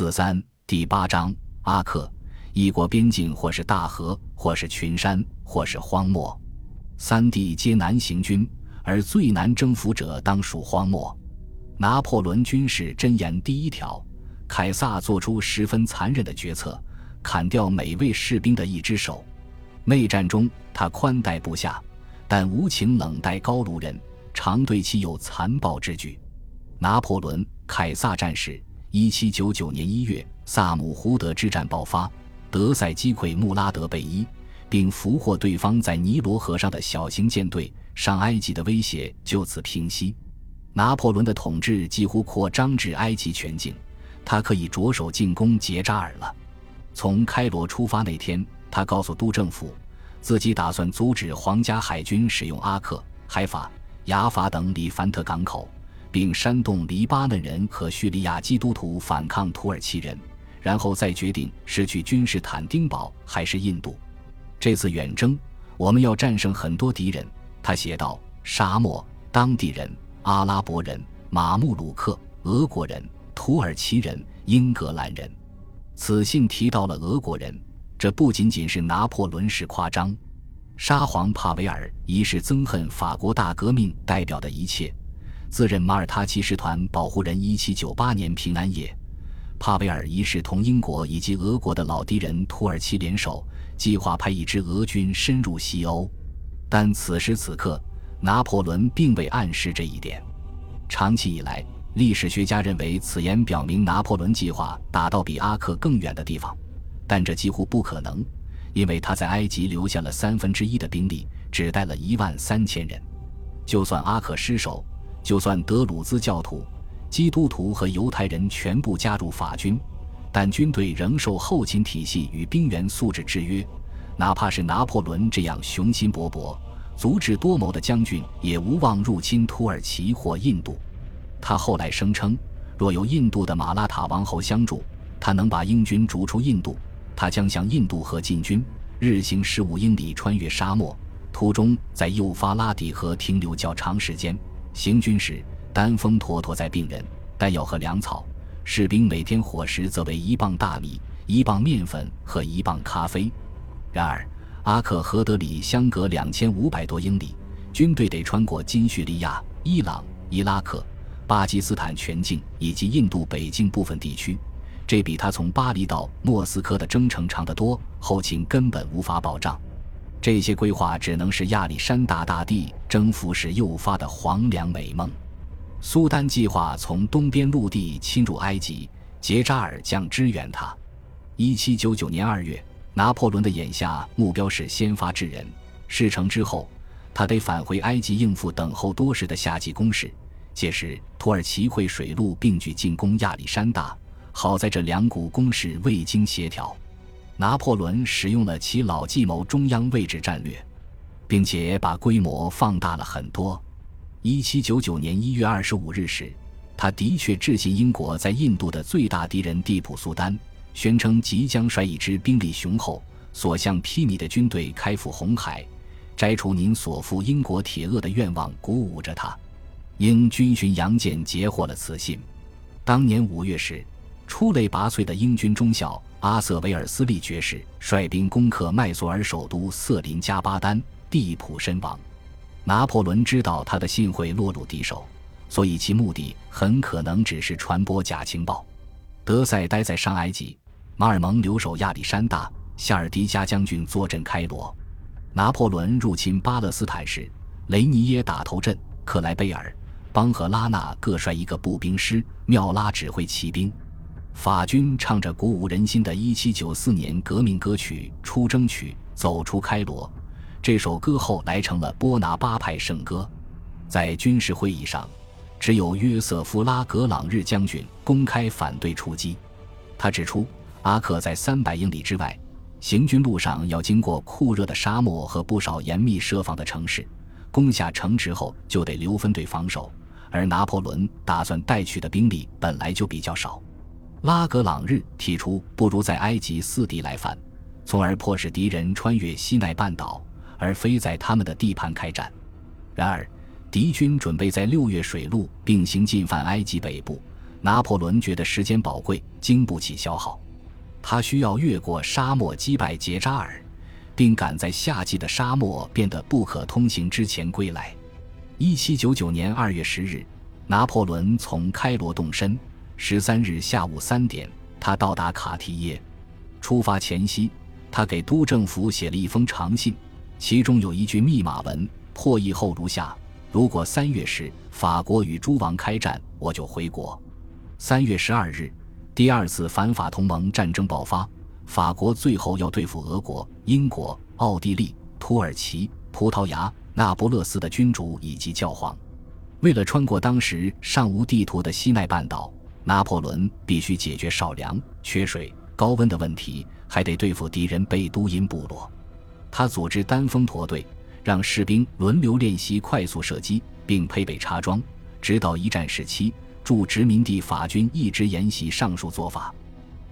四三第八章阿克，一国边境或是大河，或是群山，或是荒漠，三地皆难行军，而最难征服者当属荒漠。拿破仑军事箴言第一条，凯撒做出十分残忍的决策，砍掉每位士兵的一只手。内战中，他宽待部下，但无情冷待高卢人，常对其有残暴之举。拿破仑·凯撒战士，一七九九年一月，萨姆胡德之战爆发，德塞击溃穆拉德贝伊，并俘获对方在尼罗河上的小型舰队，上埃及的威胁就此平息。拿破仑的统治几乎扩张至埃及全境，他可以着手进攻杰扎尔了。从开罗出发那天，他告诉督政府，自己打算阻止皇家海军使用阿克、海法、雅法等里凡特港口，并煽动黎巴嫩人和叙利亚基督徒反抗土耳其人，然后再决定是去君士坦丁堡还是印度。这次远征，我们要战胜很多敌人，他写道：沙漠、当地人。阿拉伯人、马穆鲁克、俄国人、土耳其人、英格兰人，此信提到了俄国人。这不仅仅是拿破仑式夸张。沙皇帕维尔一世憎恨法国大革命代表的一切，自认马耳他骑士团保护人。一七九八年平安夜，帕维尔一世同英国以及俄国的老敌人土耳其联手，计划派一支俄军深入西欧。但此时此刻。拿破仑并未暗示这一点。长期以来，历史学家认为此言表明拿破仑计划打到比阿克更远的地方，但这几乎不可能，因为他在埃及留下了三分之一的兵力，只带了一万三千人。就算阿克失守，就算德鲁兹教徒、基督徒和犹太人全部加入法军，但军队仍受后勤体系与兵员素质制约。哪怕是拿破仑这样雄心勃勃。足智多谋的将军也无望入侵土耳其或印度。他后来声称，若有印度的马拉塔王侯相助，他能把英军逐出印度。他将向印度河进军，日行十五英里，穿越沙漠，途中在幼发拉底河停留较长时间。行军时单峰驮驮载病人、弹药和粮草，士兵每天伙食则为一磅大米、一磅面粉和一磅咖啡。然而。阿克和德里相隔两千五百多英里，军队得穿过金叙利亚、伊朗、伊拉克、巴基斯坦全境以及印度北境部分地区，这比他从巴黎到莫斯科的征程长得多，后勤根本无法保障。这些规划只能是亚历山大大帝征服时诱发的黄粱美梦。苏丹计划从东边陆地侵入埃及，杰扎尔将支援他。一七九九年二月。拿破仑的眼下目标是先发制人，事成之后，他得返回埃及应付等候多时的夏季攻势。届时，土耳其会水陆并举进攻亚历山大。好在这两股攻势未经协调，拿破仑使用了其老计谋——中央位置战略，并且把规模放大了很多。一七九九年一月二十五日时，他的确致信英国在印度的最大敌人蒂普苏丹。宣称即将率一支兵力雄厚、所向披靡的军队开赴红海，摘除您所负英国铁轭的愿望，鼓舞着他。英军巡洋舰截获了此信。当年五月时，出类拔萃的英军中校阿瑟·维尔斯利爵士率兵攻克麦索尔首都瑟林加巴丹，蒂普身亡。拿破仑知道他的信会落入敌手，所以其目的很可能只是传播假情报。德塞待在上埃及。马尔蒙留守亚历山大，夏尔迪加将军坐镇开罗。拿破仑入侵巴勒斯坦时，雷尼耶打头阵，克莱贝尔、邦和拉纳各率一个步兵师，缪拉指挥骑兵。法军唱着鼓舞人心的1794年革命歌曲《出征曲》，走出开罗。这首歌后来成了波拿巴派圣歌。在军事会议上，只有约瑟夫·拉格朗日将军公开反对出击。他指出。阿克在三百英里之外，行军路上要经过酷热的沙漠和不少严密设防的城市。攻下城池后，就得留分队防守，而拿破仑打算带去的兵力本来就比较少。拉格朗日提出，不如在埃及四地来犯，从而迫使敌人穿越西奈半岛，而非在他们的地盘开战。然而，敌军准备在六月水路并行进犯埃及北部。拿破仑觉得时间宝贵，经不起消耗，他需要越过沙漠击败杰扎尔，并赶在夏季的沙漠变得不可通行之前归来。一七九九年二月十日，拿破仑从开罗动身。十三日下午三点，他到达卡提耶。出发前夕，他给都政府写了一封长信，其中有一句密码文，破译后如下：如果三月时法国与诸王开战，我就回国。三月十二日，第二次反法同盟战争爆发，法国最后要对付俄国、英国、奥地利、土耳其、葡萄牙。那不勒斯的君主以及教皇，为了穿过当时尚无地图的西奈半岛，拿破仑必须解决少粮、缺水、高温的问题，还得对付敌人贝都因部落。他组织单峰驼队，让士兵轮流练习快速射击，并配备插装，直到一战时期，驻殖民地法军一直沿袭上述做法。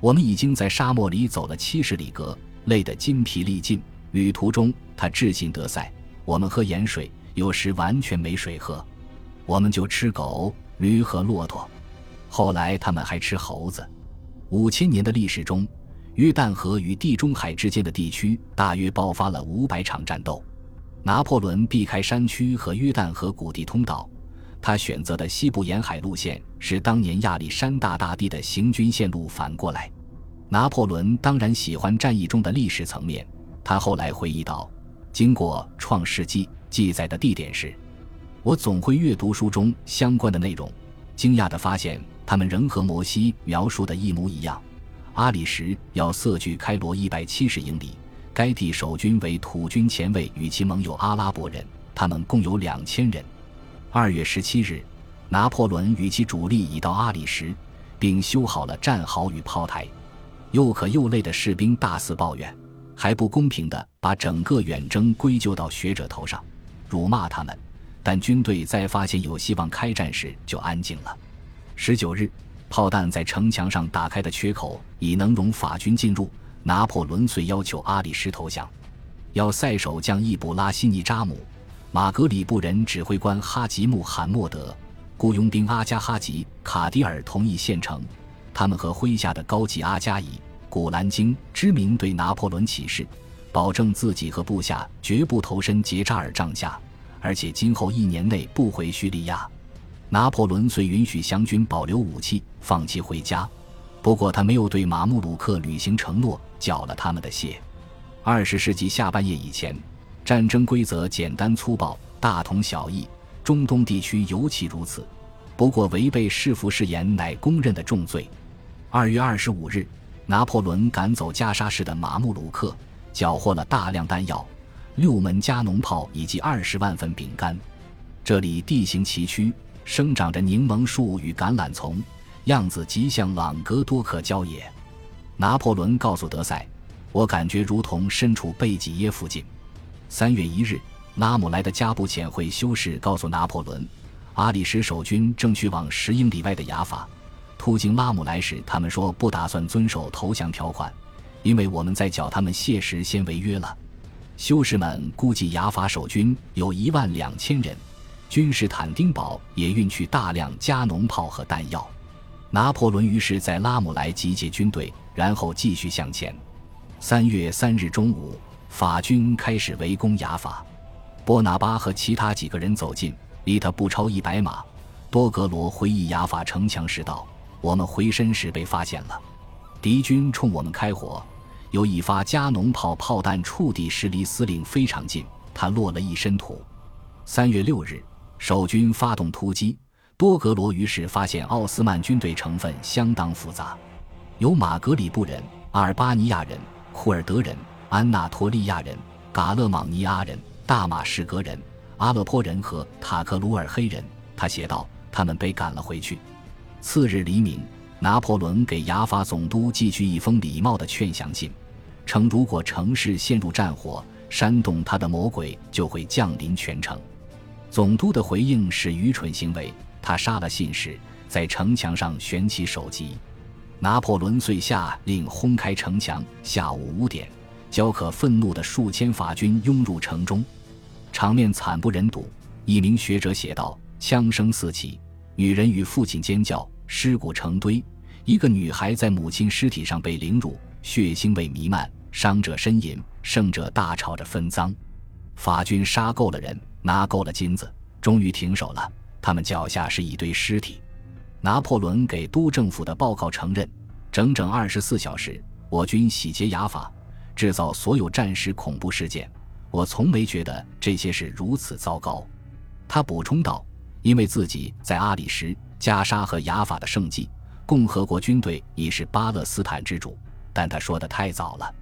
我们已经在沙漠里走了七十里格，累得筋疲力尽。旅途中，他致信德赛。我们喝盐水，有时完全没水喝，我们就吃狗、驴和骆驼。后来他们还吃猴子。五千年的历史中，约旦河与地中海之间的地区大约爆发了五百场战斗。拿破仑避开山区和约旦河谷地通道，他选择的西部沿海路线是当年亚历山大大帝的行军线路反过来。拿破仑当然喜欢战役中的历史层面，他后来回忆道。经过《创世纪》记载的地点时，我总会阅读书中相关的内容，惊讶地发现他们仍和摩西描述的一模一样。阿里什要色距开罗一百七十英里，该地守军为土军前卫与其盟友阿拉伯人，他们共有两千人。二月十七日，拿破仑与其主力已到阿里什，并修好了战壕与炮台。又渴又累的士兵大肆抱怨。还不公平地把整个远征归咎到学者头上，辱骂他们。但军队在发现有希望开战时就安静了。十九日，炮弹在城墙上打开的缺口已能容法军进入。拿破仑遂要求阿里什投降，要塞守将易卜拉希尼扎姆、马格里布人指挥官哈吉穆罕默德、雇佣兵阿加哈吉卡迪尔同意献城。他们和麾下的高级阿加伊。古兰经知名对拿破仑起誓，保证自己和部下绝不投身杰扎尔帐下，而且今后一年内不回叙利亚。拿破仑虽允许湘军保留武器，放弃回家，不过他没有对马穆鲁克履行承诺，缴了他们的械。二十世纪下半叶以前，战争规则简单粗暴，大同小异，中东地区尤其如此。不过违背弑父誓言乃公认的重罪。二月二十五日。拿破仑赶走加沙市的马穆鲁克，缴获了大量弹药、六门加农炮以及二十万份饼干。这里地形崎岖，生长着柠檬树与橄榄丛，样子极像朗格多克郊野。拿破仑告诉德赛：“我感觉如同身处贝济耶附近。”三月一日，拉姆莱的加布遣会修士告诉拿破仑，阿里什守军正去往十英里外的雅法。途经拉姆莱时，他们说不打算遵守投降条款，因为我们在缴他们谢时先违约了。修士们估计雅法守军有一万两千人，君士坦丁堡也运去大量加农炮和弹药。拿破仑于是在拉姆莱集结军队，然后继续向前。三月三日中午，法军开始围攻雅法。波拿巴和其他几个人走近，离他不超一百码。多格罗回忆雅法城墙时道。我们回身时被发现了，敌军冲我们开火，有一发加农炮炮弹触地时离司令非常近，他落了一身土。三月六日，守军发动突击，多格罗于是发现奥斯曼军队成分相当复杂，有马格里布人、阿尔巴尼亚人、库尔德人、安纳托利亚人、嘎勒莽尼阿人、大马士革人、阿勒颇人和塔克鲁尔黑人。他写道：“他们被赶了回去。”次日黎明，拿破仑给雅法总督寄去一封礼貌的劝降信，称如果城市陷入战火，煽动他的魔鬼就会降临全城。总督的回应是愚蠢行为，他杀了信使，在城墙上悬起首级。拿破仑遂下令轰开城墙。下午五点，焦可愤怒的数千法军拥入城中，场面惨不忍睹。一名学者写道：“枪声四起，女人与父亲尖叫。”尸骨成堆，一个女孩在母亲尸体上被凌辱，血腥味弥漫，伤者呻吟，胜者大吵着分赃。法军杀够了人，拿够了金子，终于停手了。他们脚下是一堆尸体。拿破仑给都政府的报告承认，整整二十四小时，我军洗劫雅法，制造所有战时恐怖事件。我从没觉得这些事如此糟糕。他补充道：“因为自己在阿里什、加沙和雅法的胜绩，共和国军队已是巴勒斯坦之主。”但他说的太早了。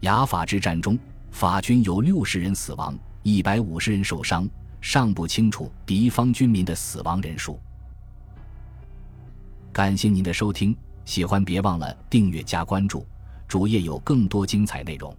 雅法之战中，法军有六十人死亡，一百五十人受伤，尚不清楚敌方军民的死亡人数。感谢您的收听，喜欢别忘了订阅加关注，主页有更多精彩内容。